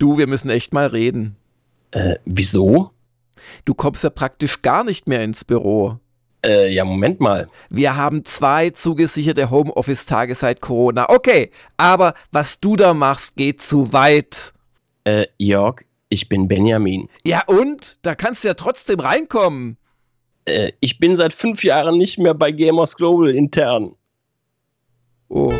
Du, wir müssen echt mal reden. Äh, wieso? Du kommst ja praktisch gar nicht mehr ins Büro. Äh, ja, Moment mal. Wir haben zwei zugesicherte Homeoffice-Tage seit Corona. Okay, aber was du da machst, geht zu weit. Äh, Jörg, ich bin Benjamin. Ja, und? Da kannst du ja trotzdem reinkommen. Äh, ich bin seit fünf Jahren nicht mehr bei Gamers Global intern. Oh.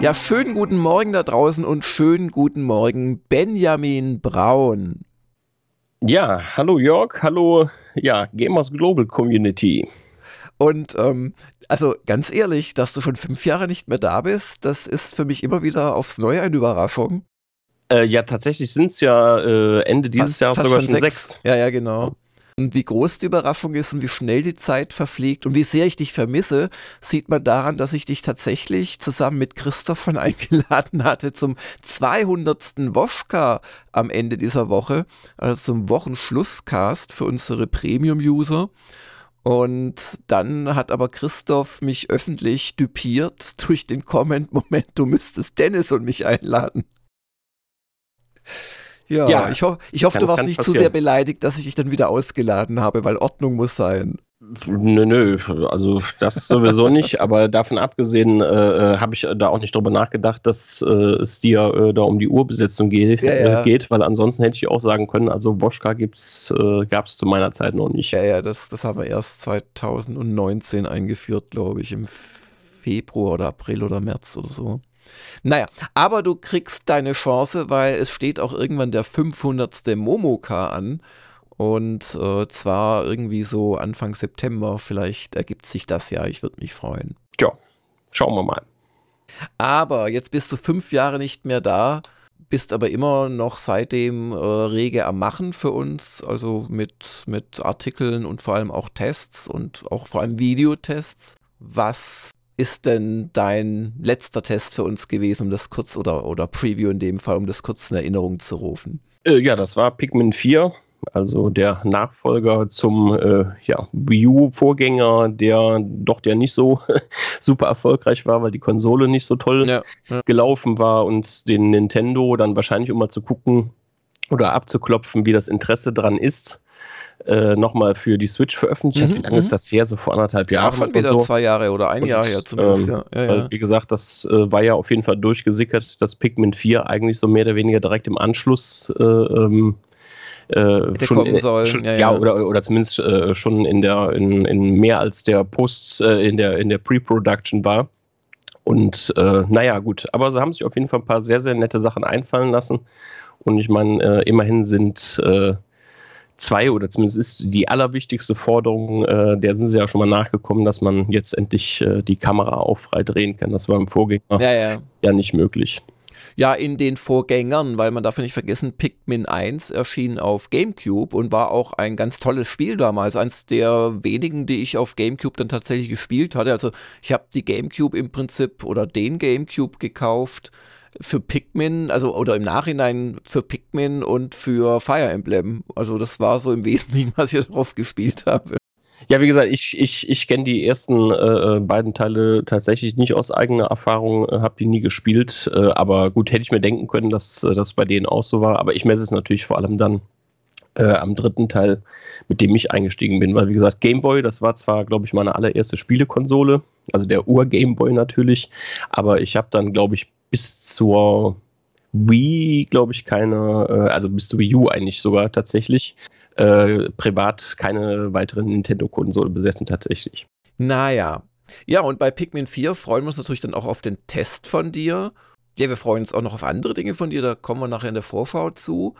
Ja, schönen guten Morgen da draußen und schönen guten Morgen, Benjamin Braun. Ja, hallo Jörg, hallo, ja, Gamers Global Community. Und ähm, also ganz ehrlich, dass du schon fünf Jahre nicht mehr da bist, das ist für mich immer wieder aufs Neue eine Überraschung. Äh, ja, tatsächlich sind es ja äh, Ende dieses fast, Jahres fast sogar schon sechs. sechs. Ja, ja, genau. Und wie groß die Überraschung ist und wie schnell die Zeit verfliegt und wie sehr ich dich vermisse, sieht man daran, dass ich dich tatsächlich zusammen mit Christoph schon eingeladen hatte zum 200. Woschka am Ende dieser Woche, also zum Wochenschlusscast für unsere Premium-User. Und dann hat aber Christoph mich öffentlich düpiert durch den Comment, Moment, du müsstest Dennis und mich einladen. Ja, ja ich, ho ich hoffe, du warst nicht passieren. zu sehr beleidigt, dass ich dich dann wieder ausgeladen habe, weil Ordnung muss sein. Nö, nö, also das sowieso nicht, aber davon abgesehen äh, äh, habe ich da auch nicht drüber nachgedacht, dass äh, es dir äh, da um die Urbesetzung geht, ja, ja. Äh, geht, weil ansonsten hätte ich auch sagen können, also Woschka äh, gab es zu meiner Zeit noch nicht. Ja, ja, das, das haben wir erst 2019 eingeführt, glaube ich, im Februar oder April oder März oder so. Naja, aber du kriegst deine Chance, weil es steht auch irgendwann der 500. Momoka an. Und äh, zwar irgendwie so Anfang September. Vielleicht ergibt sich das ja. Ich würde mich freuen. Ja, schauen wir mal. Aber jetzt bist du fünf Jahre nicht mehr da, bist aber immer noch seitdem äh, rege am Machen für uns. Also mit, mit Artikeln und vor allem auch Tests und auch vor allem Videotests. Was ist denn dein letzter Test für uns gewesen, um das kurz oder, oder Preview in dem Fall, um das kurz in Erinnerung zu rufen? Äh, ja, das war Pikmin 4, also der Nachfolger zum äh, ja, Wii U-Vorgänger, der doch der nicht so super erfolgreich war, weil die Konsole nicht so toll ja, ja. gelaufen war und den Nintendo dann wahrscheinlich, um mal zu gucken oder abzuklopfen, wie das Interesse dran ist, äh, nochmal für die Switch veröffentlicht hat. Mhm, wie lange ist mhm. das her? So vor anderthalb Jahren? Schon wieder so. zwei Jahre oder ein und, Jahr her zumindest. Ähm, ja. Ja, weil, ja. Wie gesagt, das äh, war ja auf jeden Fall durchgesickert, dass Pikmin 4 eigentlich so mehr oder weniger direkt im Anschluss äh, ähm, äh, schon, kommen soll. Schon, ja, ja, Oder, oder zumindest äh, schon in der in, in mehr als der Post äh, in der in der Pre-Production war. Und äh, naja, gut, aber sie haben sich auf jeden Fall ein paar sehr, sehr nette Sachen einfallen lassen. Und ich meine, äh, immerhin sind äh, zwei oder zumindest ist die allerwichtigste Forderung, äh, der sind sie ja schon mal nachgekommen, dass man jetzt endlich äh, die Kamera auch frei drehen kann. Das war im Vorgänger ja, ja. ja nicht möglich. Ja, in den Vorgängern, weil man darf nicht vergessen, Pikmin 1 erschien auf GameCube und war auch ein ganz tolles Spiel damals. Eins der wenigen, die ich auf GameCube dann tatsächlich gespielt hatte. Also ich habe die GameCube im Prinzip oder den GameCube gekauft für Pikmin, also oder im Nachhinein für Pikmin und für Fire Emblem. Also das war so im Wesentlichen, was ich darauf gespielt habe. Ja, wie gesagt, ich, ich, ich kenne die ersten äh, äh, beiden Teile tatsächlich nicht aus eigener Erfahrung, äh, habe die nie gespielt, äh, aber gut, hätte ich mir denken können, dass äh, das bei denen auch so war, aber ich messe es natürlich vor allem dann am dritten Teil, mit dem ich eingestiegen bin, weil wie gesagt, Game Boy, das war zwar, glaube ich, meine allererste Spielekonsole, also der Ur-Game Boy natürlich, aber ich habe dann, glaube ich, bis zur Wii, glaube ich, keine, äh, also bis zur Wii U eigentlich sogar tatsächlich, äh, privat keine weitere Nintendo-Konsole besessen tatsächlich. Naja. Ja, und bei Pikmin 4 freuen wir uns natürlich dann auch auf den Test von dir. Ja, wir freuen uns auch noch auf andere Dinge von dir, da kommen wir nachher in der Vorschau zu.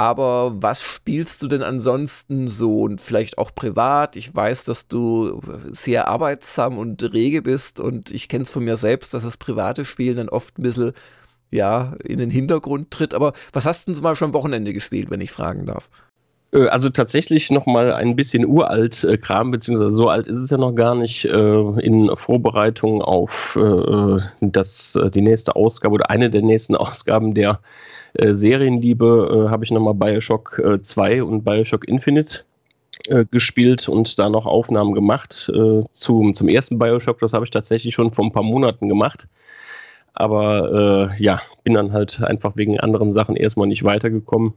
Aber was spielst du denn ansonsten so und vielleicht auch privat? Ich weiß, dass du sehr arbeitsam und rege bist und ich kenne es von mir selbst, dass das private Spielen dann oft ein bisschen ja, in den Hintergrund tritt. Aber was hast du denn mal schon am Wochenende gespielt, wenn ich fragen darf? Äh, also tatsächlich noch mal ein bisschen uralt äh, Kram, beziehungsweise so alt ist es ja noch gar nicht, äh, in Vorbereitung auf das, die nächste Ausgabe oder eine der nächsten Ausgaben der Serienliebe habe ich nochmal Bioshock 2 und Bioshock Infinite gespielt und da noch Aufnahmen gemacht. zum, zum ersten Bioshock, das habe ich tatsächlich schon vor ein paar Monaten gemacht. Aber ja, bin dann halt einfach wegen anderen Sachen erstmal nicht weitergekommen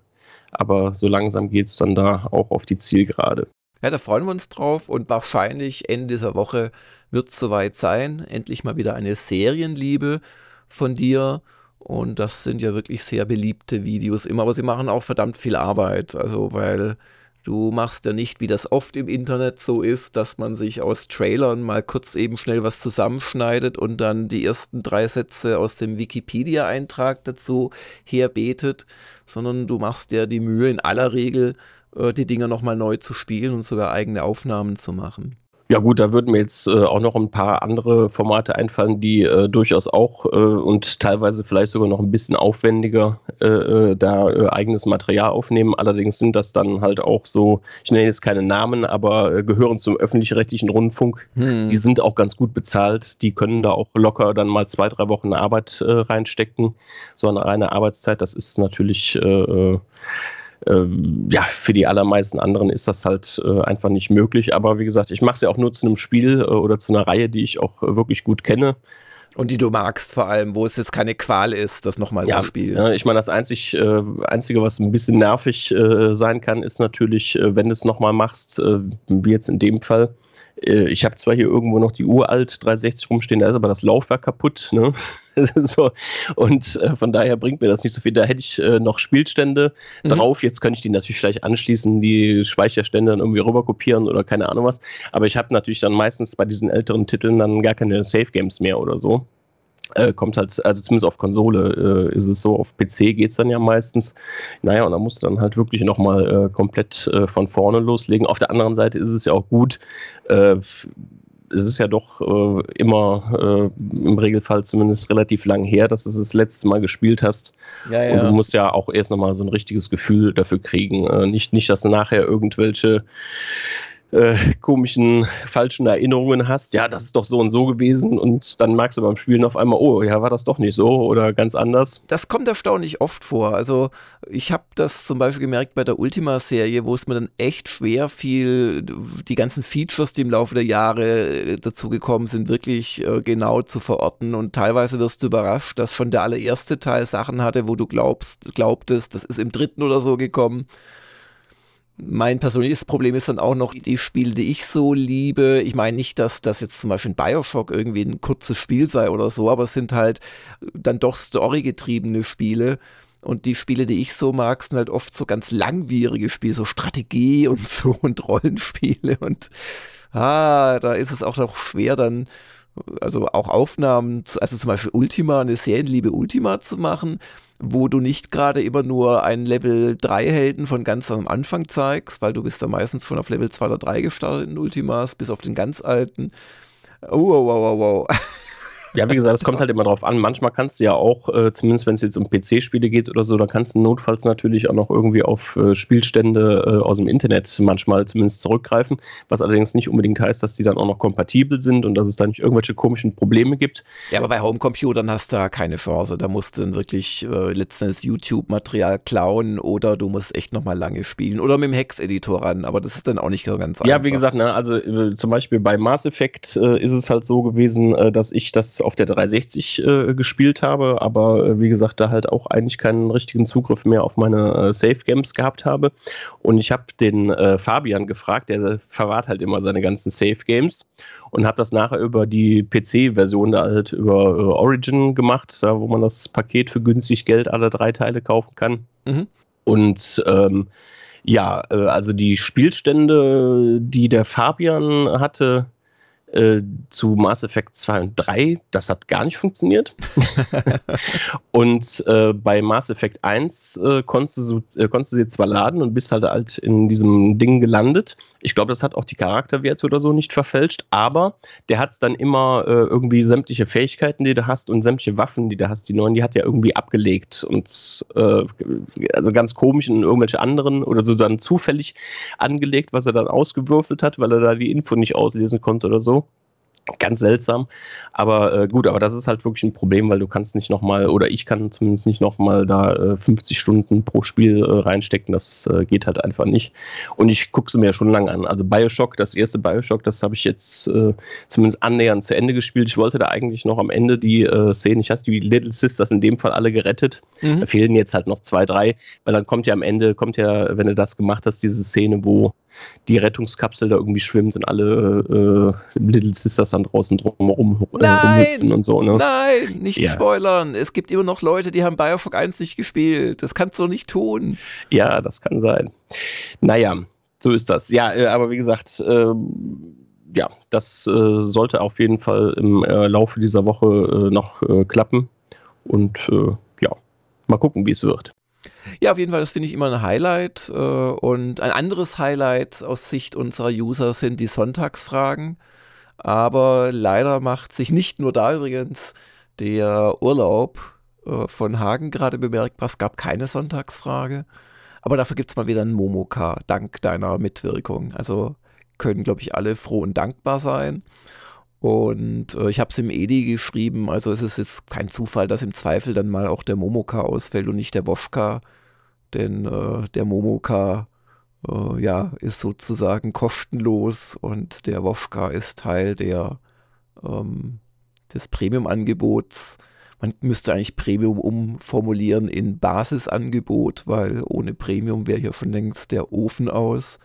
aber so langsam geht es dann da auch auf die Zielgerade. Ja, da freuen wir uns drauf und wahrscheinlich Ende dieser Woche wird es soweit sein. Endlich mal wieder eine Serienliebe von dir. Und das sind ja wirklich sehr beliebte Videos immer, aber sie machen auch verdammt viel Arbeit. Also, weil Du machst ja nicht, wie das oft im Internet so ist, dass man sich aus Trailern mal kurz eben schnell was zusammenschneidet und dann die ersten drei Sätze aus dem Wikipedia-Eintrag dazu herbetet, sondern du machst dir die Mühe, in aller Regel äh, die Dinger nochmal neu zu spielen und sogar eigene Aufnahmen zu machen. Ja gut, da würden mir jetzt äh, auch noch ein paar andere Formate einfallen, die äh, durchaus auch äh, und teilweise vielleicht sogar noch ein bisschen aufwendiger äh, äh, da äh, eigenes Material aufnehmen. Allerdings sind das dann halt auch so, ich nenne jetzt keine Namen, aber gehören zum öffentlich-rechtlichen Rundfunk. Hm. Die sind auch ganz gut bezahlt. Die können da auch locker dann mal zwei, drei Wochen Arbeit reinstecken. So eine reine Arbeitszeit, das ist natürlich ähm, ja, für die allermeisten anderen ist das halt äh, einfach nicht möglich. Aber wie gesagt, ich mache es ja auch nur zu einem Spiel äh, oder zu einer Reihe, die ich auch äh, wirklich gut kenne. Und die du magst vor allem, wo es jetzt keine Qual ist, das nochmal ja, zu spielen. Ja, ich meine, das einzig, äh, Einzige, was ein bisschen nervig äh, sein kann, ist natürlich, äh, wenn du es nochmal machst, wie jetzt in dem Fall, äh, ich habe zwar hier irgendwo noch die uralt 360 rumstehen, da ist aber das Laufwerk kaputt. Ne? so, und äh, von daher bringt mir das nicht so viel. Da hätte ich äh, noch Spielstände mhm. drauf. Jetzt könnte ich die natürlich vielleicht anschließen, die Speicherstände dann irgendwie rüber kopieren oder keine Ahnung was. Aber ich habe natürlich dann meistens bei diesen älteren Titeln dann gar keine Safe Games mehr oder so. Äh, kommt halt, also zumindest auf Konsole äh, ist es so, auf PC geht es dann ja meistens. Naja, und da musst du dann halt wirklich nochmal äh, komplett äh, von vorne loslegen. Auf der anderen Seite ist es ja auch gut, äh, es ist ja doch äh, immer äh, im Regelfall zumindest relativ lang her, dass du es das letzte Mal gespielt hast. Ja, ja. Und du musst ja auch erst nochmal so ein richtiges Gefühl dafür kriegen. Äh, nicht, nicht, dass du nachher irgendwelche äh, komischen, falschen Erinnerungen hast, ja, das ist doch so und so gewesen und dann merkst du beim Spielen auf einmal, oh, ja, war das doch nicht so oder ganz anders. Das kommt erstaunlich oft vor. Also ich habe das zum Beispiel gemerkt bei der Ultima-Serie, wo es mir dann echt schwer fiel, die ganzen Features, die im Laufe der Jahre äh, dazugekommen sind, wirklich äh, genau zu verorten und teilweise wirst du überrascht, dass schon der allererste Teil Sachen hatte, wo du glaubst, glaubtest, das ist im dritten oder so gekommen. Mein persönliches Problem ist dann auch noch die Spiele, die ich so liebe. Ich meine nicht, dass das jetzt zum Beispiel Bioshock irgendwie ein kurzes Spiel sei oder so, aber es sind halt dann doch storygetriebene Spiele. Und die Spiele, die ich so mag, sind halt oft so ganz langwierige Spiele, so Strategie und so und Rollenspiele. Und ah, da ist es auch noch schwer, dann also auch Aufnahmen, also zum Beispiel Ultima, eine Serienliebe Ultima zu machen, wo du nicht gerade immer nur einen Level 3 Helden von ganz am Anfang zeigst, weil du bist da meistens schon auf Level 2 oder 3 gestartet in Ultimas, bis auf den ganz alten. Oh, wow, wow, wow, wow. Ja, wie gesagt, es kommt halt immer drauf an. Manchmal kannst du ja auch, äh, zumindest wenn es jetzt um PC-Spiele geht oder so, da kannst du notfalls natürlich auch noch irgendwie auf äh, Spielstände äh, aus dem Internet manchmal zumindest zurückgreifen, was allerdings nicht unbedingt heißt, dass die dann auch noch kompatibel sind und dass es da nicht irgendwelche komischen Probleme gibt. Ja, aber bei Homecomputern hast du da keine Chance. Da musst du dann wirklich äh, letztens YouTube-Material klauen oder du musst echt nochmal lange spielen oder mit dem Hex-Editor ran, aber das ist dann auch nicht so ganz einfach. Ja, wie gesagt, ne, also äh, zum Beispiel bei Mass Effect äh, ist es halt so gewesen, dass ich das auf der 360 äh, gespielt habe, aber äh, wie gesagt, da halt auch eigentlich keinen richtigen Zugriff mehr auf meine äh, Safe Games gehabt habe. Und ich habe den äh, Fabian gefragt, der verwahrt halt immer seine ganzen Safe Games und habe das nachher über die PC-Version halt über äh, Origin gemacht, da wo man das Paket für günstig Geld alle drei Teile kaufen kann. Mhm. Und ähm, ja, äh, also die Spielstände, die der Fabian hatte, Äh, zu Mass Effect 2 und 3, das hat gar nicht funktioniert. und äh, bei Mass Effect 1 äh, konntest, du, äh, konntest du sie zwar laden und bist halt halt in diesem Ding gelandet. Ich glaube, das hat auch die Charakterwerte oder so nicht verfälscht, aber der hat es dann immer äh, irgendwie sämtliche Fähigkeiten, die du hast und sämtliche Waffen, die du hast, die neuen, die hat er irgendwie abgelegt. Und äh, also ganz komisch in irgendwelche anderen oder so dann zufällig angelegt, was er dann ausgewürfelt hat, weil er da die Info nicht auslesen konnte oder so. Ganz seltsam. Aber äh, gut, aber das ist halt wirklich ein Problem, weil du kannst nicht nochmal, oder ich kann zumindest nicht nochmal da äh, 50 Stunden pro Spiel äh, reinstecken. Das äh, geht halt einfach nicht. Und ich gucke sie mir ja schon lange an. Also Bioshock, das erste Bioshock, das habe ich jetzt äh, zumindest annähernd zu Ende gespielt. Ich wollte da eigentlich noch am Ende die äh, Szenen, ich hatte die Little Sisters in dem Fall alle gerettet. Mhm. Da fehlen jetzt halt noch zwei, drei, weil dann kommt ja am Ende, kommt ja, wenn du das gemacht hast, diese Szene, wo die Rettungskapsel da irgendwie schwimmt und alle äh, Little Sisters dann draußen drumherum äh, rumhüpfen und so. Ne? Nein, nicht ja. spoilern. Es gibt immer noch Leute, die haben Bioshock 1 nicht gespielt. Das kannst du nicht tun. Ja, das kann sein. Naja, so ist das. Ja, äh, aber wie gesagt, äh, ja, das äh, sollte auf jeden Fall im äh, Laufe dieser Woche äh, noch klappen. Und ja, mal gucken, wie es wird. Ja, auf jeden Fall, das finde ich immer ein Highlight. Äh, und ein anderes Highlight aus Sicht unserer User sind die Sonntagsfragen. Aber leider macht sich nicht nur da übrigens der Urlaub äh, von Hagen gerade bemerkbar. Es gab keine Sonntagsfrage. Aber dafür gibt es mal wieder einen Momoka, dank deiner Mitwirkung. Also können, glaube ich, alle froh und dankbar sein. Und äh, ich habe es im Edi geschrieben, also es ist jetzt kein Zufall, dass im Zweifel dann mal auch der Momoka ausfällt und nicht der Woschka. Denn äh, der Momoka äh, ja, ist sozusagen kostenlos und der Woschka ist Teil der, ähm, des Premium-Angebots. Man müsste eigentlich Premium umformulieren in Basisangebot, weil ohne Premium wäre hier schon längst der Ofen aus.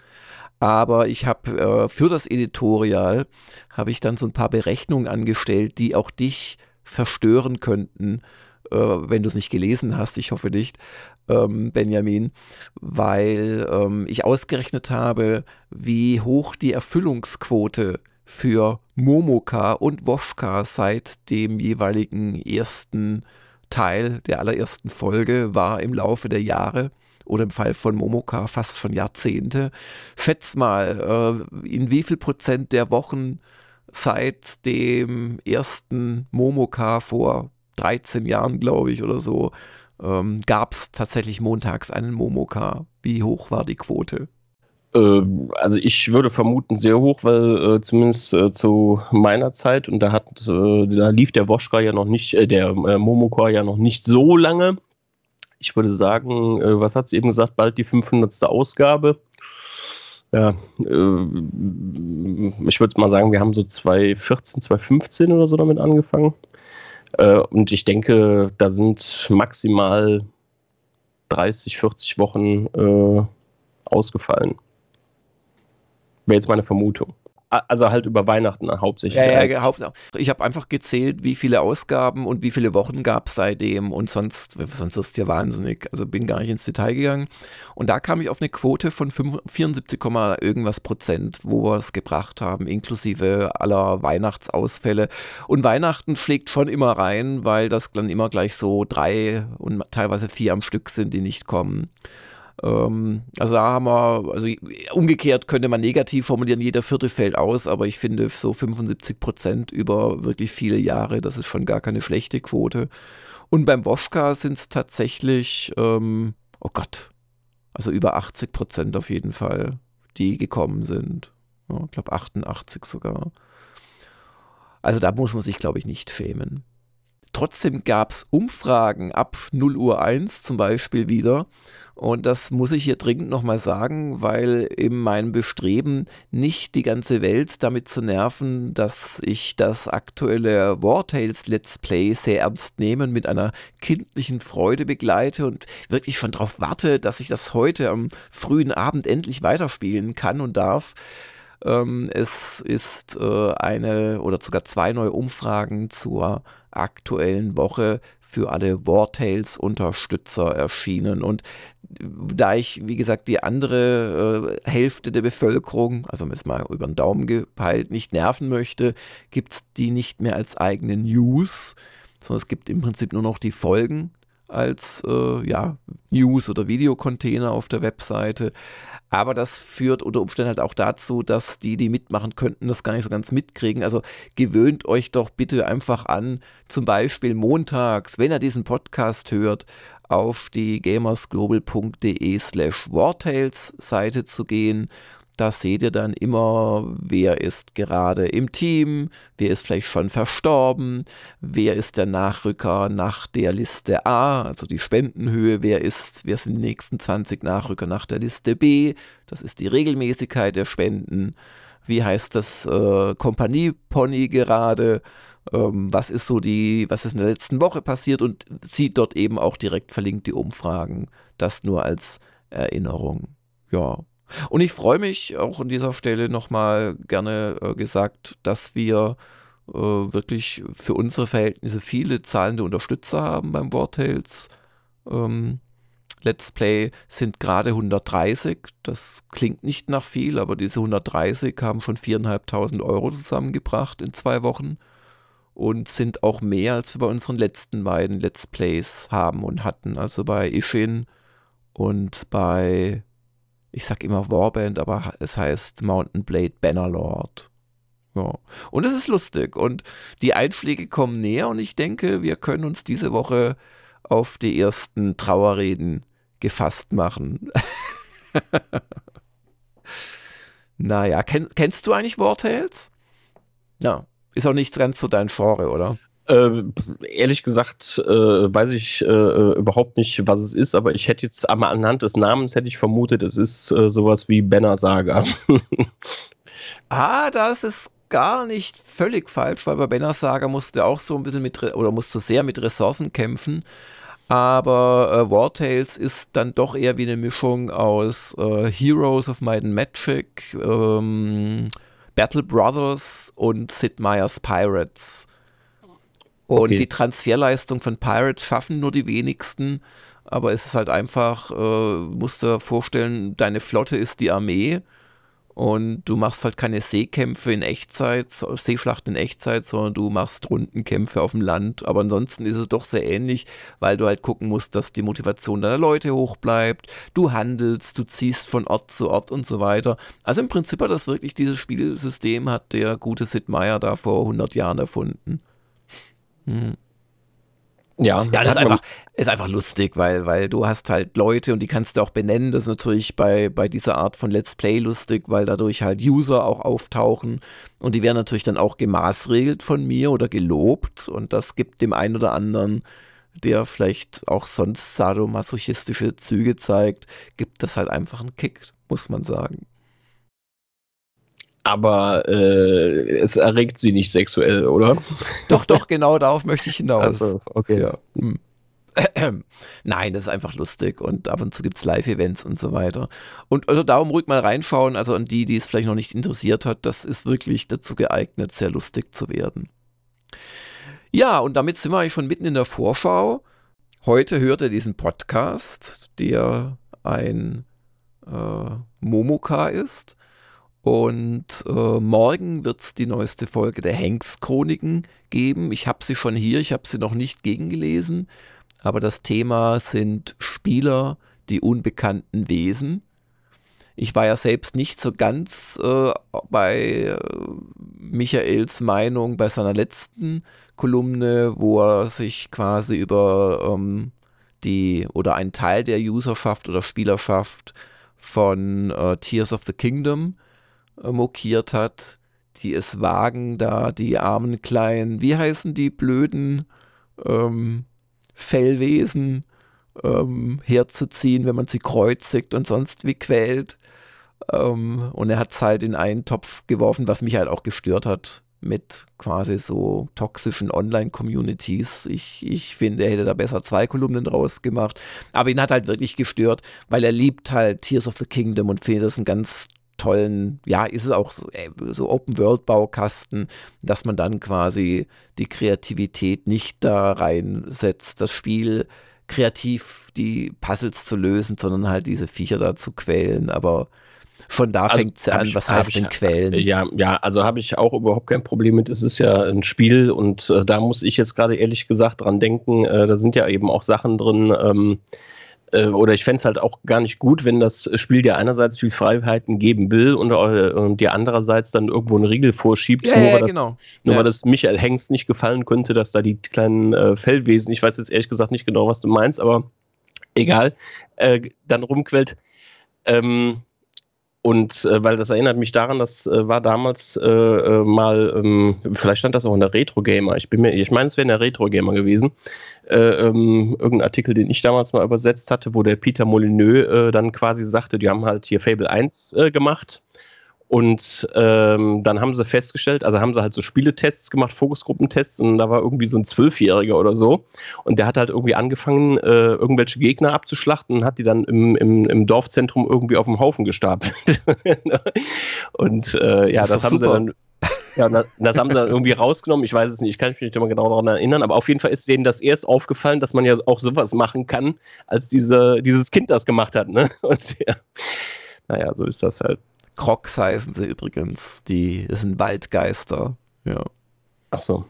Aber ich habe äh, für das Editorial habe ich dann so ein paar Berechnungen angestellt, die auch dich verstören könnten, äh, wenn du es nicht gelesen hast. Ich hoffe nicht, ähm, Benjamin, weil ähm, ich ausgerechnet habe, wie hoch die Erfüllungsquote für Momoka und Woschka seit dem jeweiligen ersten Teil der allerersten Folge war im Laufe der Jahre oder im Fall von Momoka fast schon Jahrzehnte. Schätz mal, äh, in wie viel Prozent der Wochen seit dem ersten Momoka vor 13 Jahren, glaube ich, oder so, ähm, gab es tatsächlich montags einen Momoka. Wie hoch war die Quote? Ähm, also ich würde vermuten sehr hoch, weil äh, zumindest äh, zu meiner Zeit und da hat äh, da lief der Woschka ja noch nicht, äh, der äh, Momoka ja noch nicht so lange ich würde sagen, äh, was hat sie eben gesagt, bald die 500. Ausgabe. Ja, äh, ich würde mal sagen, wir haben so 2014, 2015 oder so damit angefangen. Äh, und ich denke, da sind maximal 30, 40 Wochen äh, ausgefallen. Wäre jetzt meine Vermutung. Also halt über Weihnachten hauptsächlich. Ja, ja, Haupt, ich habe einfach gezählt, wie viele Ausgaben und wie viele Wochen gab es seitdem und sonst, sonst ist es ja wahnsinnig. Also bin gar nicht ins Detail gegangen. Und da kam ich auf eine Quote von 74, irgendwas Prozent, wo wir es gebracht haben, inklusive aller Weihnachtsausfälle. Und Weihnachten schlägt schon immer rein, weil das dann immer gleich so drei und teilweise vier am Stück sind, die nicht kommen. Ähm, also da haben wir, also umgekehrt könnte man negativ formulieren, jeder vierte fällt aus, aber ich finde so 75 Prozent über wirklich viele Jahre, das ist schon gar keine schlechte Quote. Und beim Woschka sind es tatsächlich, ähm, oh Gott, also über 80 Prozent auf jeden Fall, die gekommen sind. Ja, ich glaube 88 sogar. Also da muss man sich, glaube ich, nicht schämen. Trotzdem gab es Umfragen ab 0 Uhr 1 zum Beispiel wieder. Und das muss ich hier dringend nochmal sagen, weil in meinem Bestreben, nicht die ganze Welt damit zu nerven, dass ich das aktuelle Wartales Let's Play sehr ernst nehme und mit einer kindlichen Freude begleite und wirklich schon darauf warte, dass ich das heute am frühen Abend endlich weiterspielen kann und darf. Ähm, es ist äh, eine oder sogar zwei neue Umfragen zur aktuellen Woche für alle Wartales-Unterstützer erschienen. Und da ich, wie gesagt, die andere äh, Hälfte der Bevölkerung, also ist mal über den Daumen gepeilt, nicht nerven möchte, gibt es die nicht mehr als eigene News, sondern es gibt im Prinzip nur noch die Folgen als äh, ja, News- oder Videocontainer auf der Webseite. Aber das führt unter Umständen halt auch dazu, dass die, die mitmachen könnten, das gar nicht so ganz mitkriegen. Also gewöhnt euch doch bitte einfach an, zum Beispiel montags, wenn ihr diesen Podcast hört, auf die gamersglobal.de slash wartales Seite zu gehen da seht ihr dann immer, wer ist gerade im Team, wer ist vielleicht schon verstorben, wer ist der Nachrücker nach der Liste A, also die Spendenhöhe, wer ist, wer sind die nächsten 20 Nachrücker nach der Liste B, das ist die Regelmäßigkeit der Spenden, wie heißt das äh, Kompanie-Pony gerade, ähm, was ist so die, was ist in der letzten Woche passiert? Und sieht dort eben auch direkt verlinkt die Umfragen, das nur als Erinnerung. Ja, und ich freue mich auch an dieser Stelle nochmal gerne äh, gesagt, dass wir äh, wirklich für unsere Verhältnisse viele zahlende Unterstützer haben beim Wartales. Ähm, Let's Play sind gerade 130. Das klingt nicht nach viel, aber diese 130 haben schon 4.500 Euro zusammengebracht in zwei Wochen und sind auch mehr, als wir bei unseren letzten beiden Let's Plays haben und hatten. Also bei Ishin und bei ich sag immer Warband, aber es heißt Mountain Blade Bannerlord. Ja. Und es ist lustig und die Einschläge kommen näher und ich denke, wir können uns diese Woche auf die ersten Trauerreden gefasst machen. naja, kenn, kennst du eigentlich War? Ja, ist auch nicht ganz so dein Genre, oder? Äh, ehrlich gesagt äh, weiß ich äh, überhaupt nicht, was es ist, aber ich hätte jetzt einmal anhand des Namens hätte ich vermutet, es ist äh, sowas wie Banner Saga. ah, das ist gar nicht völlig falsch, weil bei Banner Saga musste auch so ein bisschen mit oder musste sehr mit Ressourcen kämpfen. Aber äh, War Tales ist dann doch eher wie eine Mischung aus äh, Heroes of Might and Magic, ähm, Battle Brothers und Sid Meier's Pirates. Und okay. die Transferleistung von Pirates schaffen nur die wenigsten. Aber es ist halt einfach, äh, musst dir vorstellen, deine Flotte ist die Armee und du machst halt keine Seekämpfe in Echtzeit, Seeschlachten in Echtzeit, sondern du machst Rundenkämpfe auf dem Land. Aber ansonsten ist es doch sehr ähnlich, weil du halt gucken musst, dass die Motivation deiner Leute hoch bleibt. Du handelst, du ziehst von Ort zu Ort und so weiter. Also im Prinzip hat das wirklich dieses Spielsystem, hat der gute Sid Meier da vor 100 Jahren erfunden. Hm. Ja, ja, das ist einfach, ist einfach lustig, weil, weil du hast halt Leute und die kannst du auch benennen. Das ist natürlich bei, bei dieser Art von Let's Play lustig, weil dadurch halt User auch auftauchen und die werden natürlich dann auch gemaßregelt von mir oder gelobt und das gibt dem einen oder anderen, der vielleicht auch sonst sadomasochistische Züge zeigt, gibt das halt einfach einen Kick, muss man sagen aber äh, es erregt sie nicht sexuell, oder? Doch, doch, genau darauf möchte ich hinaus. Also, okay. Ja. Hm. Nein, das ist einfach lustig und ab und zu gibt es Live-Events und so weiter. Und also darum ruhig mal reinschauen, also an die, die es vielleicht noch nicht interessiert hat, das ist wirklich dazu geeignet, sehr lustig zu werden. Ja, und damit sind wir eigentlich schon mitten in der Vorschau. Heute hört ihr diesen Podcast, der ein äh, Momoka ist. Und äh, morgen wird es die neueste Folge der Hanks-Chroniken geben. Ich habe sie schon hier, ich habe sie noch nicht gegengelesen. Aber das Thema sind Spieler, die unbekannten Wesen. Ich war ja selbst nicht so ganz äh, bei äh, Michaels Meinung bei seiner letzten Kolumne, wo er sich quasi über ähm, die oder einen Teil der Userschaft oder Spielerschaft von äh, Tears of the Kingdom mokiert hat, die es wagen, da die armen kleinen, wie heißen die blöden ähm, Fellwesen ähm, herzuziehen, wenn man sie kreuzigt und sonst wie quält. Ähm, und er hat es halt in einen Topf geworfen, was mich halt auch gestört hat mit quasi so toxischen Online-Communities. Ich, ich finde, er hätte da besser zwei Kolumnen draus gemacht. Aber ihn hat halt wirklich gestört, weil er liebt halt Tears of the Kingdom und findet das ein ganz tollen, ja, ist es auch so, äh, so Open-World-Baukasten, dass man dann quasi die Kreativität nicht da reinsetzt. Das Spiel kreativ die Puzzles zu lösen, sondern halt diese Viecher da zu quälen. Aber schon da also, fängt es an, was heißt denn Quellen? Ja, ja, also habe ich auch überhaupt kein Problem mit. Es ist ja ein Spiel und äh, da muss ich jetzt gerade ehrlich gesagt dran denken, äh, da sind ja eben auch Sachen drin, ähm, äh, oder ich fände es halt auch gar nicht gut, wenn das Spiel dir einerseits viel Freiheiten geben will und, äh, und dir andererseits dann irgendwo einen Riegel vorschiebt, ja, nur, ja, weil, das, genau. nur ja. weil das Michael Hengst nicht gefallen könnte, dass da die kleinen äh, Fellwesen, ich weiß jetzt ehrlich gesagt nicht genau, was du meinst, aber egal, äh, dann rumquält. Ähm, und äh, weil das erinnert mich daran, das äh, war damals äh, äh mal, ähm, vielleicht stand das auch in der Retro Gamer. Ich bin mir, ich meine, es wäre in der Retro Gamer gewesen. Äh, ähm, irgendein Artikel, den ich damals mal übersetzt hatte, wo der Peter Molyneux äh, dann quasi sagte, die haben halt hier Fable 1 gemacht und ähm, dann haben sie festgestellt, also haben sie halt so Spieletests gemacht, Fokusgruppentests, und da war irgendwie so ein Zwölfjähriger oder so. Und der hat halt irgendwie angefangen, äh, irgendwelche Gegner abzuschlachten und hat die dann im, im, im Dorfzentrum irgendwie auf dem Haufen gestapelt. und äh, ja, das, das haben super. sie dann. Ja, das haben sie dann irgendwie rausgenommen. Ich weiß es nicht, ich kann mich nicht immer genau daran erinnern, aber auf jeden Fall ist denen das erst aufgefallen, dass man ja auch sowas machen kann, als diese, dieses Kind das gemacht hat. Ne? Und ja, naja, so ist das halt. Crocs heißen sie übrigens. Die das sind Waldgeister. Ja. Ach so.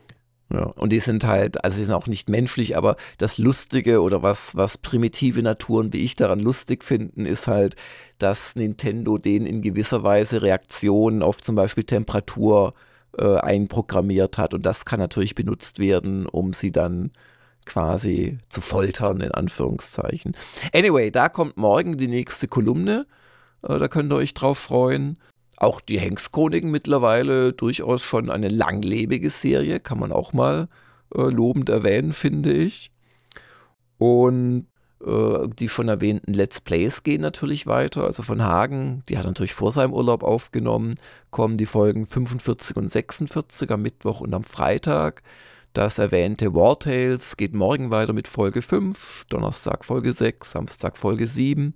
Ja, und die sind halt, also sie sind auch nicht menschlich, aber das Lustige oder was, was primitive Naturen wie ich daran lustig finden, ist halt, dass Nintendo denen in gewisser Weise Reaktionen auf zum Beispiel Temperatur äh, einprogrammiert hat. Und das kann natürlich benutzt werden, um sie dann quasi zu foltern, in Anführungszeichen. Anyway, da kommt morgen die nächste Kolumne. Äh, da könnt ihr euch drauf freuen. Auch die Hengstchroniken mittlerweile durchaus schon eine langlebige Serie, kann man auch mal äh, lobend erwähnen, finde ich. Und äh, die schon erwähnten Let's Plays gehen natürlich weiter. Also von Hagen, die hat natürlich vor seinem Urlaub aufgenommen, kommen die Folgen 45 und 46 am Mittwoch und am Freitag. Das erwähnte War Tales geht morgen weiter mit Folge 5, Donnerstag Folge 6, Samstag Folge 7.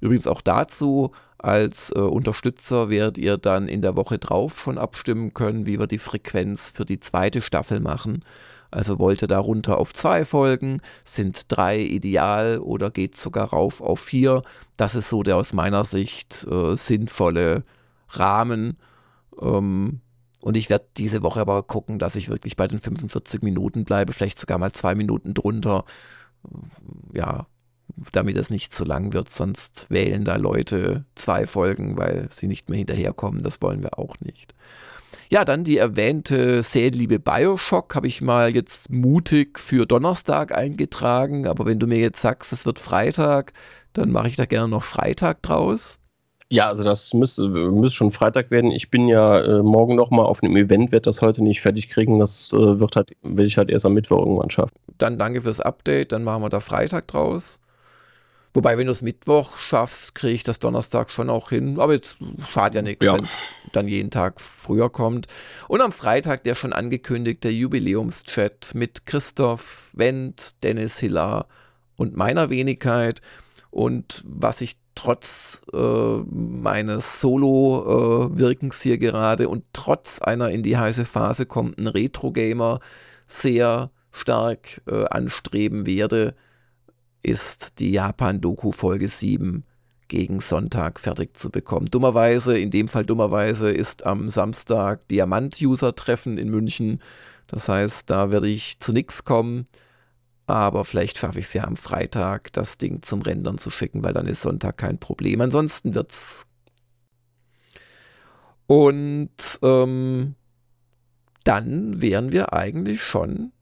Übrigens auch dazu als äh, Unterstützer werdet ihr dann in der Woche drauf schon abstimmen können, wie wir die Frequenz für die zweite Staffel machen. Also wollt ihr da runter auf zwei Folgen, sind drei ideal oder geht sogar rauf auf vier. Das ist so der aus meiner Sicht äh, sinnvolle Rahmen. Ähm, und ich werde diese Woche aber gucken, dass ich wirklich bei den 45 Minuten bleibe, vielleicht sogar mal zwei Minuten drunter. Ja, damit es nicht zu lang wird, sonst wählen da Leute zwei Folgen, weil sie nicht mehr hinterherkommen. Das wollen wir auch nicht. Ja, dann die erwähnte Serienliebe Bioshock habe ich mal jetzt mutig für Donnerstag eingetragen, aber wenn du mir jetzt sagst, es wird Freitag, dann mache ich da gerne noch Freitag draus. Ja, also das müsste, müsste schon Freitag werden. Ich bin ja äh, morgen nochmal auf einem Event, werde das heute nicht fertig kriegen. Das äh, wird halt, werde ich halt erst am Mittwoch irgendwann schaffen. Dann danke fürs Update, dann machen wir da Freitag draus. Wobei, wenn du es Mittwoch schaffst, kriege ich das Donnerstag schon auch hin. Aber jetzt schadet ja nichts, ja. wenn es dann jeden Tag früher kommt. Und am Freitag der schon angekündigte Jubiläumschat mit Christoph Wendt, Dennis Hiller und meiner Wenigkeit. Und was ich trotz äh, meines Solo-Wirkens hier gerade und trotz einer in die heiße Phase kommenden Retro-Gamer sehr stark äh, anstreben werde, ist die Japan-Doku Folge 7 gegen Sonntag fertig zu bekommen. Dummerweise, in dem Fall dummerweise, ist am Samstag Diamant-User-Treffen in München. Das heißt, da werde ich zu nichts kommen. Aber vielleicht schaffe ich es ja am Freitag, das Ding zum Rendern zu schicken, weil dann ist Sonntag kein Problem. Ansonsten wird's. Und ähm, dann wären wir eigentlich schon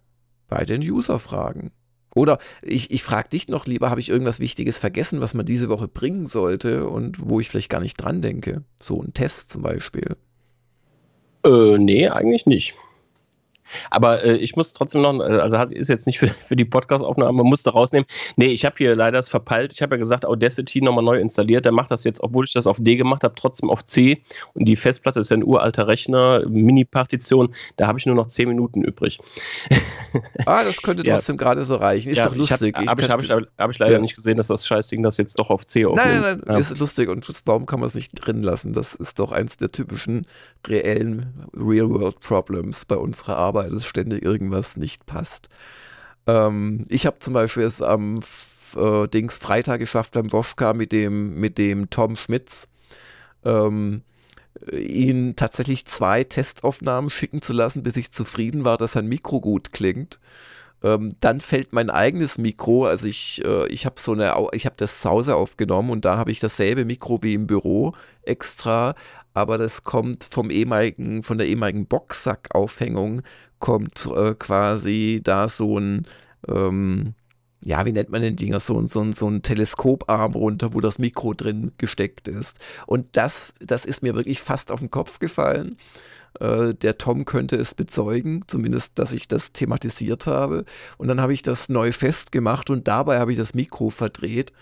bei den User-Fragen. Oder ich, ich frage dich noch lieber, habe ich irgendwas Wichtiges vergessen, was man diese Woche bringen sollte und wo ich vielleicht gar nicht dran denke? So ein Test zum Beispiel. Äh, nee, eigentlich nicht. Aber äh, ich muss trotzdem noch, äh, also ist jetzt nicht für, für die Podcast-Aufnahme, man muss da rausnehmen. Nee, ich habe hier leider es verpeilt. Ich habe ja gesagt, Audacity nochmal neu installiert. Der macht das jetzt, obwohl ich das auf D gemacht habe, trotzdem auf C. Und die Festplatte ist ja ein uralter Rechner, Mini-Partition. Da habe ich nur noch 10 Minuten übrig. Ah, das könnte trotzdem ja. gerade so reichen. Ist ja, doch lustig. Habe ich, hab ich, hab ich, hab ich, leider ja. nicht gesehen, dass das Scheißding das jetzt doch auf C aufnimmt. Nein, nein, nein, ist lustig. Und warum kann man es nicht drin lassen? Das ist doch eins der typischen reellen Real-World-Problems bei unserer Arbeit. Es ständig irgendwas nicht passt. Ähm, ich habe zum Beispiel es am äh, Dings Freitag geschafft beim Woschka mit dem, mit dem Tom Schmitz. Ähm, ihn tatsächlich zwei Testaufnahmen schicken zu lassen, bis ich zufrieden war, dass sein Mikro gut klingt. Ähm, dann fällt mein eigenes Mikro, also ich, äh, ich habe so eine, ich habe das zu Hause aufgenommen und da habe ich dasselbe Mikro wie im Büro extra, aber das kommt vom ehemaligen, von der ehemaligen Boxsackaufhängung, kommt äh, quasi da so ein, ähm, ja, wie nennt man den Dinger, so, so, so ein Teleskoparm runter, wo das Mikro drin gesteckt ist. Und das, das ist mir wirklich fast auf den Kopf gefallen. Äh, der Tom könnte es bezeugen, zumindest, dass ich das thematisiert habe. Und dann habe ich das neu festgemacht und dabei habe ich das Mikro verdreht.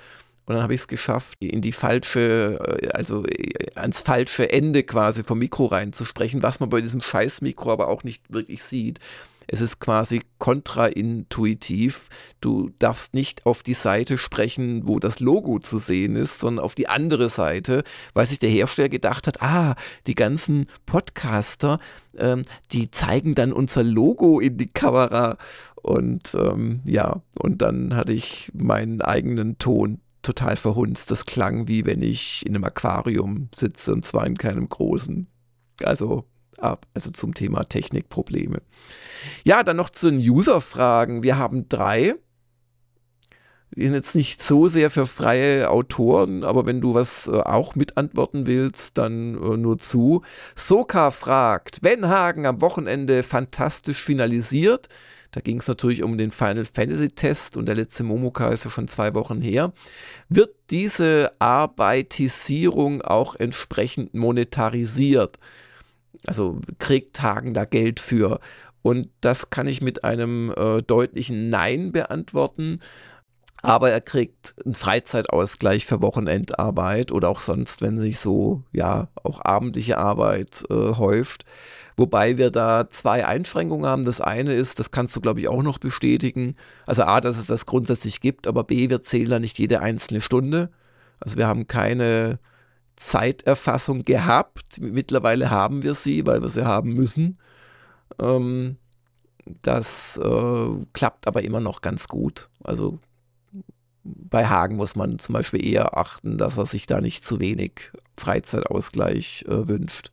Und dann habe ich es geschafft, in die falsche, äh, also äh, ans falsche Ende quasi vom Mikro reinzusprechen, was man bei diesem Scheiß-Mikro aber auch nicht wirklich sieht. Es ist quasi kontraintuitiv. Du darfst nicht auf die Seite sprechen, wo das Logo zu sehen ist, sondern auf die andere Seite, weil sich der Hersteller gedacht hat, ah, die ganzen Podcaster, ähm, die zeigen dann unser Logo in die Kamera. Und ähm, ja, und dann hatte ich meinen eigenen Ton total verhunzt. Das klang wie wenn ich in einem Aquarium sitze und zwar in keinem großen. Also also zum Thema Technikprobleme. Ja, dann noch zu den User-Fragen. Wir haben drei. Wir sind jetzt nicht so sehr für freie Autoren, aber wenn du was äh, auch mitantworten willst, dann äh, nur zu. Soka fragt, wenn Hagen am Wochenende fantastisch finalisiert, da ging es natürlich um den Final Fantasy Test und der letzte Momoka ist ja schon zwei Wochen her. Wird diese Arbeitisierung auch entsprechend monetarisiert? Also kriegt Hagen da Geld für? Und das kann ich mit einem äh, deutlichen Nein beantworten. Aber er kriegt einen Freizeitausgleich für Wochenendarbeit oder auch sonst, wenn sich so, ja, auch abendliche Arbeit äh, häuft. Wobei wir da zwei Einschränkungen haben. Das eine ist, das kannst du, glaube ich, auch noch bestätigen. Also A, dass es das grundsätzlich gibt, aber B, wir zählen da nicht jede einzelne Stunde. Also wir haben keine Zeiterfassung gehabt. Mittlerweile haben wir sie, weil wir sie haben müssen. Ähm, das äh, klappt aber immer noch ganz gut. Also bei Hagen muss man zum Beispiel eher achten, dass er sich da nicht zu wenig Freizeitausgleich äh, wünscht.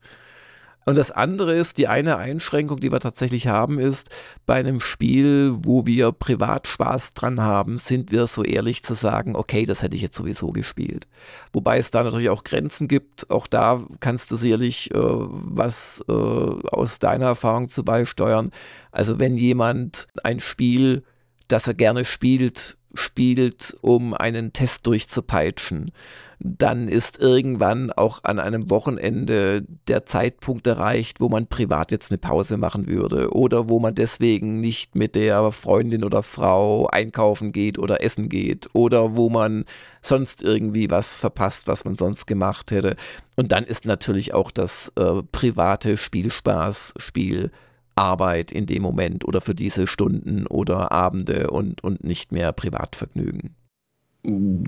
Und das andere ist, die eine Einschränkung, die wir tatsächlich haben, ist, bei einem Spiel, wo wir privat Spaß dran haben, sind wir so ehrlich zu sagen, okay, das hätte ich jetzt sowieso gespielt. Wobei es da natürlich auch Grenzen gibt. Auch da kannst du sicherlich äh, was äh, aus deiner Erfahrung zu beisteuern. Also wenn jemand ein Spiel, das er gerne spielt, spielt, um einen Test durchzupeitschen, dann ist irgendwann auch an einem Wochenende der Zeitpunkt erreicht, wo man privat jetzt eine Pause machen würde oder wo man deswegen nicht mit der Freundin oder Frau einkaufen geht oder essen geht oder wo man sonst irgendwie was verpasst, was man sonst gemacht hätte. Und dann ist natürlich auch das äh, private Spielspaß, Spiel Arbeit in dem Moment oder für diese Stunden oder Abende und, und nicht mehr Privatvergnügen.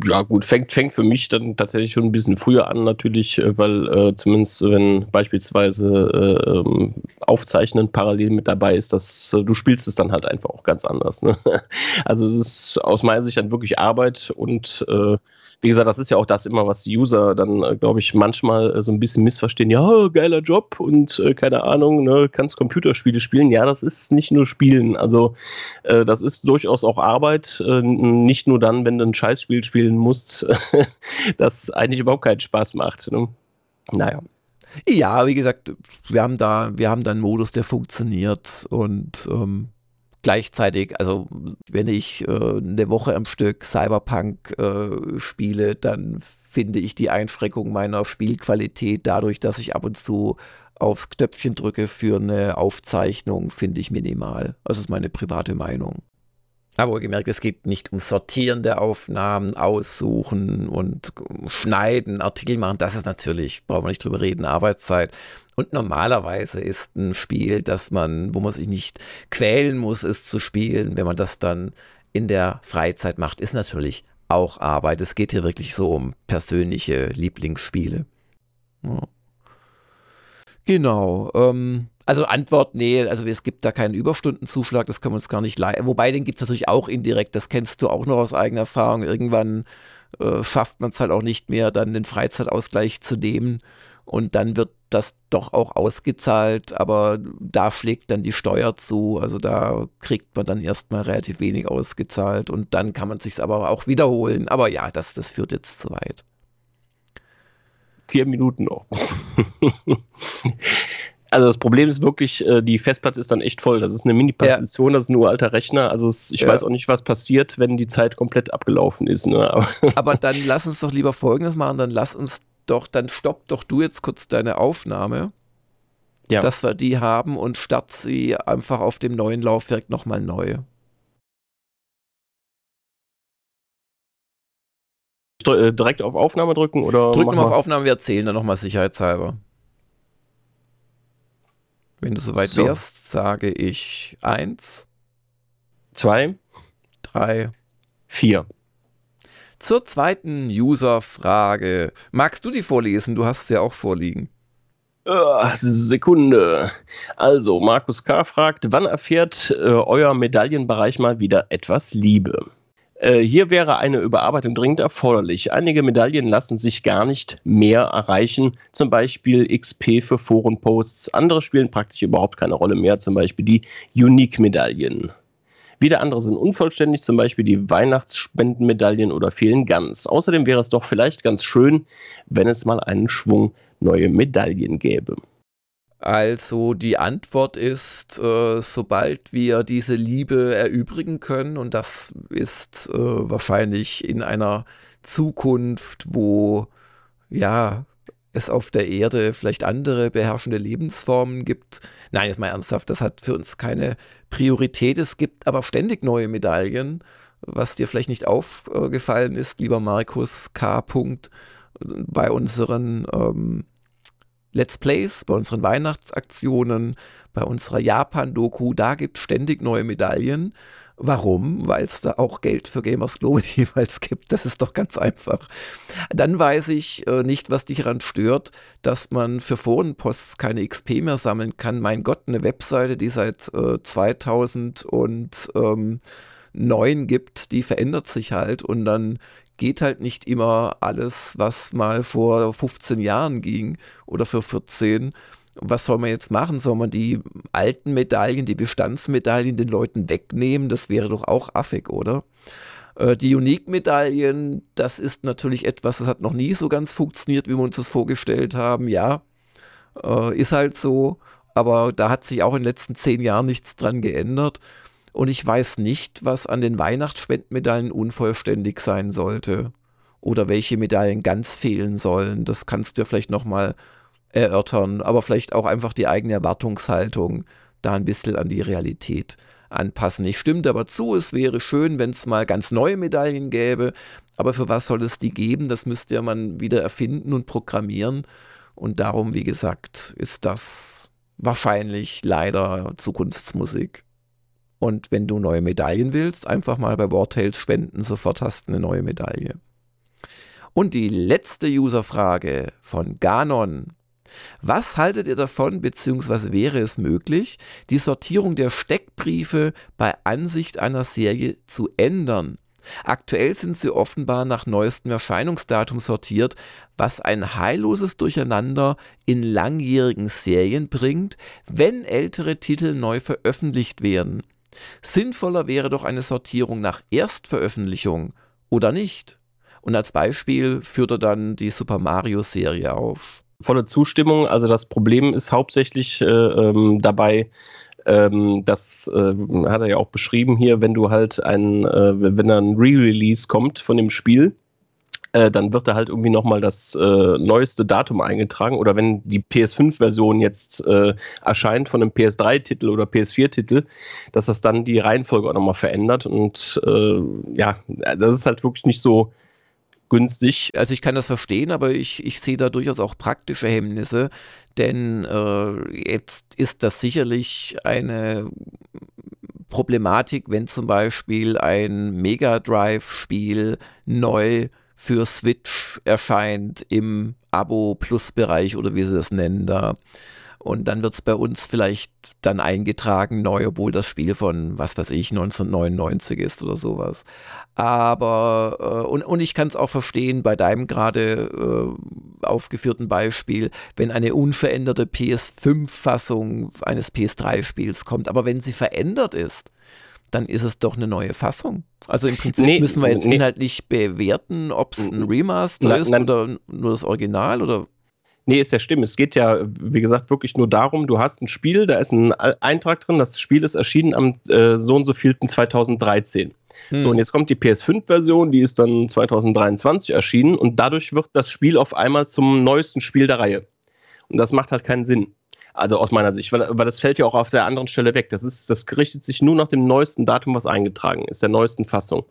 Ja, gut, fängt, fängt für mich dann tatsächlich schon ein bisschen früher an, natürlich, äh, weil äh, zumindest wenn beispielsweise äh, ähm, Aufzeichnen parallel mit dabei ist, dass äh, du spielst es dann halt einfach auch ganz anders. Ne? Also es ist aus meiner Sicht dann wirklich Arbeit und äh, wie gesagt, das ist ja auch das immer, was die User dann, äh, glaube ich, manchmal äh, so ein bisschen missverstehen. Ja, geiler Job und äh, keine Ahnung, ne, kannst Computerspiele spielen. Ja, das ist nicht nur Spielen. Also, äh, das ist durchaus auch Arbeit. Nicht nur dann, wenn du ein Scheißspiel spielen musst, das eigentlich überhaupt keinen Spaß macht. Ne? Naja. Ja, wie gesagt, wir haben da, wir haben da einen Modus, der funktioniert und ähm, gleichzeitig, also wenn ich äh, eine Woche am Stück Cyberpunk äh, spiele, dann finde ich die Einschränkung meiner Spielqualität dadurch, dass ich ab und zu aufs Knöpfchen drücke für eine Aufzeichnung, finde ich minimal. Das ist meine private Meinung. Aber gemerkt, es geht nicht um Sortieren der Aufnahmen, Aussuchen und Schneiden, Artikel machen. Das ist natürlich, brauchen wir nicht drüber reden, Arbeitszeit. Und normalerweise ist ein Spiel, das man, wo man sich nicht quälen muss, es zu spielen, wenn man das dann in der Freizeit macht, ist natürlich auch Arbeit. Es geht hier wirklich so um persönliche Lieblingsspiele. Ja. Genau. Ähm, Also Antwort, nee, also es gibt da keinen Überstundenzuschlag, das können wir uns gar nicht leisten. Wobei, den gibt es natürlich auch indirekt, das kennst du auch noch aus eigener Erfahrung. Irgendwann äh, schafft man es halt auch nicht mehr, dann den Freizeitausgleich zu nehmen. Und dann wird das doch auch ausgezahlt, aber da schlägt dann die Steuer zu. Also da kriegt man dann erstmal relativ wenig ausgezahlt und dann kann man sich aber auch wiederholen. Aber ja, das, das führt jetzt zu weit. Vier Minuten noch. Also das Problem ist wirklich, äh, die Festplatte ist dann echt voll. Das ist eine Mini-Partition, ja. das ist ein uralter Rechner. Also es, ich ja. weiß auch nicht, was passiert, wenn die Zeit komplett abgelaufen ist. Ne? Aber, Aber, dann lass uns doch lieber Folgendes machen. Dann lass uns doch, dann stopp doch du jetzt kurz deine Aufnahme, ja. dass wir die haben und start sie einfach auf dem neuen Laufwerk nochmal neu. Äh, direkt auf Aufnahme drücken oder? Drücken wir auf Aufnahme, wir erzählen dann nochmal sicherheitshalber. Wenn du soweit so. wärst, sage ich eins, zwei, drei, vier. Zur zweiten User-Frage. Magst du die vorlesen? Du hast es ja auch vorliegen. Uh, Sekunde. Also, Markus K. fragt, wann erfährt äh, euer Medaillenbereich mal wieder etwas Liebe? Äh, hier wäre eine Überarbeitung dringend erforderlich. Einige Medaillen lassen sich gar nicht mehr erreichen, zum Beispiel XP für Forenposts. Andere spielen praktisch überhaupt keine Rolle mehr, zum Beispiel die Unique-Medaillen. Wieder andere sind unvollständig, zum Beispiel die Weihnachtsspendenmedaillen oder fehlen ganz. Außerdem wäre es doch vielleicht ganz schön, wenn es mal einen Schwung neue Medaillen gäbe. Also die Antwort ist, äh, sobald wir diese Liebe erübrigen können, und das ist äh, wahrscheinlich in einer Zukunft, wo ja es auf der Erde vielleicht andere beherrschende Lebensformen gibt. Nein, jetzt mal ernsthaft, das hat für uns keine Priorität. Es gibt aber ständig neue Medaillen, was dir vielleicht nicht aufgefallen ist, lieber Markus K. bei unseren ähm, Let's Plays, bei unseren Weihnachtsaktionen, bei unserer Japan-Doku, da gibt es ständig neue Medaillen. Warum? Weil es da auch Geld für Gamers Global jeweils gibt. Das ist doch ganz einfach. Dann weiß ich äh, nicht, was dich daran stört, dass man für Forenposts keine XP mehr sammeln kann. Mein Gott, eine Webseite, die seit äh, 2009 gibt, die verändert sich halt und dann geht halt nicht immer alles, was mal vor 15 Jahren ging oder für 14. Was soll man jetzt machen? Soll man die alten Medaillen, die Bestandsmedaillen den Leuten wegnehmen? Das wäre doch auch affig, oder? Äh, die Unique-Medaillen, das ist natürlich etwas, das hat noch nie so ganz funktioniert, wie wir uns das vorgestellt haben. Ja, äh, ist halt so. Aber da hat sich auch in den letzten zehn Jahren nichts dran geändert. Und ich weiß nicht, was an den Weihnachtsspendenmedaillen unvollständig sein sollte. Oder welche Medaillen ganz fehlen sollen. Das kannst du vielleicht nochmal erörtern. Aber vielleicht auch einfach die eigene Erwartungshaltung da ein bisschen an die Realität anpassen. Ich stimme aber zu, es wäre schön, wenn es mal ganz neue Medaillen gäbe. Aber für was soll es die geben? Das müsste ja man wieder erfinden und programmieren. Und darum, wie gesagt, ist das wahrscheinlich leider Zukunftsmusik. Und wenn du neue Medaillen willst, einfach mal bei Wartails spenden, sofort hast du eine neue Medaille. Und die letzte Userfrage von Ganon. Was haltet ihr davon, beziehungsweise wäre es möglich, die Sortierung der Steckbriefe bei Ansicht einer Serie zu ändern? Aktuell sind sie offenbar nach neuestem Erscheinungsdatum sortiert, was ein heilloses Durcheinander in langjährigen Serien bringt, wenn ältere Titel neu veröffentlicht werden. Sinnvoller wäre doch eine Sortierung nach Erstveröffentlichung oder nicht. Und als Beispiel führt er dann die Super Mario-Serie auf. Volle Zustimmung. Also das Problem ist hauptsächlich äh, ähm, dabei, ähm, das äh, hat er ja auch beschrieben hier, wenn du halt ein, äh, wenn ein Re-Release kommt von dem Spiel, äh, dann wird da halt irgendwie nochmal das äh, neueste Datum eingetragen. Oder wenn die PS5-Version jetzt äh, erscheint von einem PS3-Titel oder PS4-Titel, dass das dann die Reihenfolge auch nochmal verändert. Und äh, ja, das ist halt wirklich nicht so günstig. Also ich kann das verstehen, aber ich, ich sehe da durchaus auch praktische Hemmnisse, denn äh, jetzt ist das sicherlich eine Problematik, wenn zum Beispiel ein Mega Drive-Spiel neu für Switch erscheint im Abo-Plus-Bereich oder wie sie das nennen da. Und dann wird es bei uns vielleicht dann eingetragen neu, obwohl das Spiel von, was weiß ich, 1999 ist oder sowas. Aber, äh, und, und ich kann es auch verstehen bei deinem gerade äh, aufgeführten Beispiel, wenn eine unveränderte PS5-Fassung eines PS3-Spiels kommt. Aber wenn sie verändert ist, dann ist es doch eine neue Fassung. Also im Prinzip nee, müssen wir jetzt nee. inhaltlich bewerten, ob es ein Remaster nein, ist nein. oder nur das Original oder. Nee, ist ja stimmt. Es geht ja, wie gesagt, wirklich nur darum, du hast ein Spiel, da ist ein Eintrag drin, das Spiel ist erschienen am äh, so und so vielten 2013. Hm. So, und jetzt kommt die PS5-Version, die ist dann 2023 erschienen und dadurch wird das Spiel auf einmal zum neuesten Spiel der Reihe. Und das macht halt keinen Sinn. Also aus meiner Sicht, weil, weil das fällt ja auch auf der anderen Stelle weg. Das, ist, das richtet sich nur nach dem neuesten Datum, was eingetragen ist, der neuesten Fassung.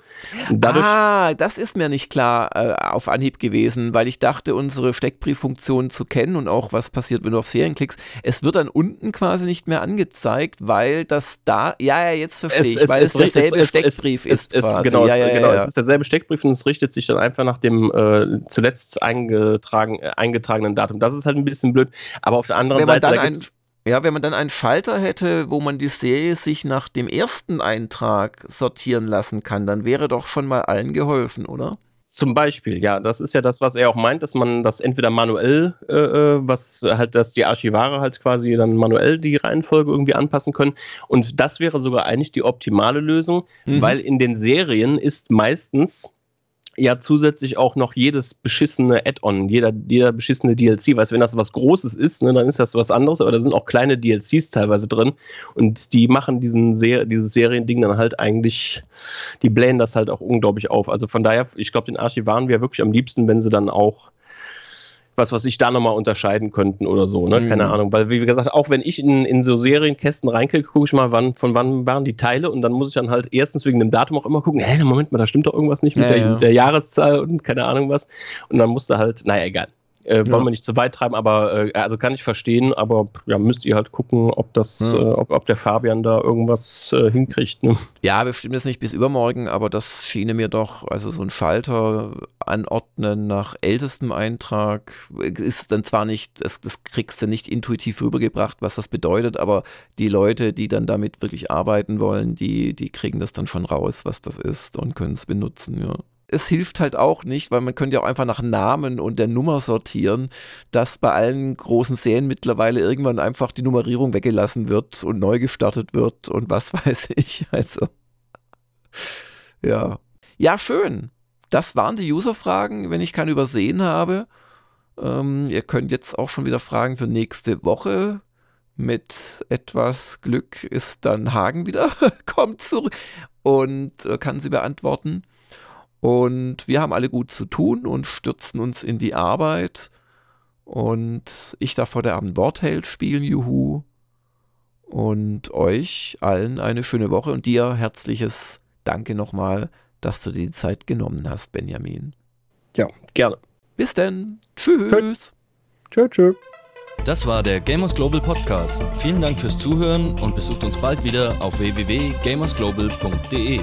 ah, das ist mir nicht klar äh, auf Anhieb gewesen, weil ich dachte, unsere Steckbrieffunktion zu kennen und auch was passiert, wenn du auf Serien klickst. Es wird dann unten quasi nicht mehr angezeigt, weil das da, ja, ja, jetzt verstehe es, ich, es, weil es, es derselbe Steckbrief ist. quasi. Genau, ja, ja, genau ja. es ist derselbe Steckbrief und es richtet sich dann einfach nach dem äh, zuletzt eingetragen, äh, eingetragenen Datum. Das ist halt ein bisschen blöd, aber auf der anderen Seite. Ja, wenn man dann einen Schalter hätte, wo man die Serie sich nach dem ersten Eintrag sortieren lassen kann, dann wäre doch schon mal allen geholfen, oder? Zum Beispiel, ja, das ist ja das, was er auch meint, dass man das entweder manuell, äh, äh, was halt, dass die Archivare halt quasi dann manuell die Reihenfolge irgendwie anpassen können. Und das wäre sogar eigentlich die optimale Lösung, mhm. weil in den Serien ist meistens ja zusätzlich auch noch jedes beschissene Add-on, jeder, jeder beschissene DLC. Du, wenn das was Großes ist, ne, dann ist das was anderes, aber da sind auch kleine DLCs teilweise drin und die machen diesen Ser dieses Seriending dann halt eigentlich, die blähen das halt auch unglaublich auf. Also von daher, ich glaube, den Archivaren wäre wirklich am liebsten, wenn sie dann auch was, was sich da nochmal unterscheiden könnten oder so, ne? Mhm. Keine Ahnung. Weil, wie gesagt, auch wenn ich in, in so Serienkästen reinklicke, gucke ich mal, wann, von wann waren die Teile und dann muss ich dann halt erstens wegen dem Datum auch immer gucken, hä, Moment mal, da stimmt doch irgendwas nicht mit, ja, der, ja. mit der Jahreszahl und keine Ahnung was. Und dann musst du halt, naja, egal. Äh, wollen ja. wir nicht zu weit treiben, aber äh, also kann ich verstehen, aber ja, müsst ihr halt gucken, ob das, ja. äh, ob, ob, der Fabian da irgendwas äh, hinkriegt. Ne? Ja, bestimmt jetzt nicht bis übermorgen, aber das schiene mir doch, also so ein Schalter anordnen nach ältestem Eintrag ist dann zwar nicht, das, das kriegst du nicht intuitiv rübergebracht, was das bedeutet, aber die Leute, die dann damit wirklich arbeiten wollen, die, die kriegen das dann schon raus, was das ist und können es benutzen, ja es hilft halt auch nicht, weil man könnte ja auch einfach nach Namen und der Nummer sortieren, dass bei allen großen Serien mittlerweile irgendwann einfach die Nummerierung weggelassen wird und neu gestartet wird und was weiß ich. Also, ja. Ja, schön. Das waren die User-Fragen, wenn ich keine übersehen habe. Ähm, ihr könnt jetzt auch schon wieder Fragen für nächste Woche. Mit etwas Glück ist dann Hagen wieder, kommt zurück und äh, kann sie beantworten. Und wir haben alle gut zu tun und stürzen uns in die Arbeit. Und ich darf vor der Abend Wortheld spielen, juhu. Und euch allen eine schöne Woche und dir herzliches Danke nochmal, dass du dir die Zeit genommen hast, Benjamin. Ja, gerne. Bis denn. Tschüss. Tschö, tschö. Das war der Gamers Global Podcast. Vielen Dank fürs Zuhören und besucht uns bald wieder auf www.gamersglobal.de.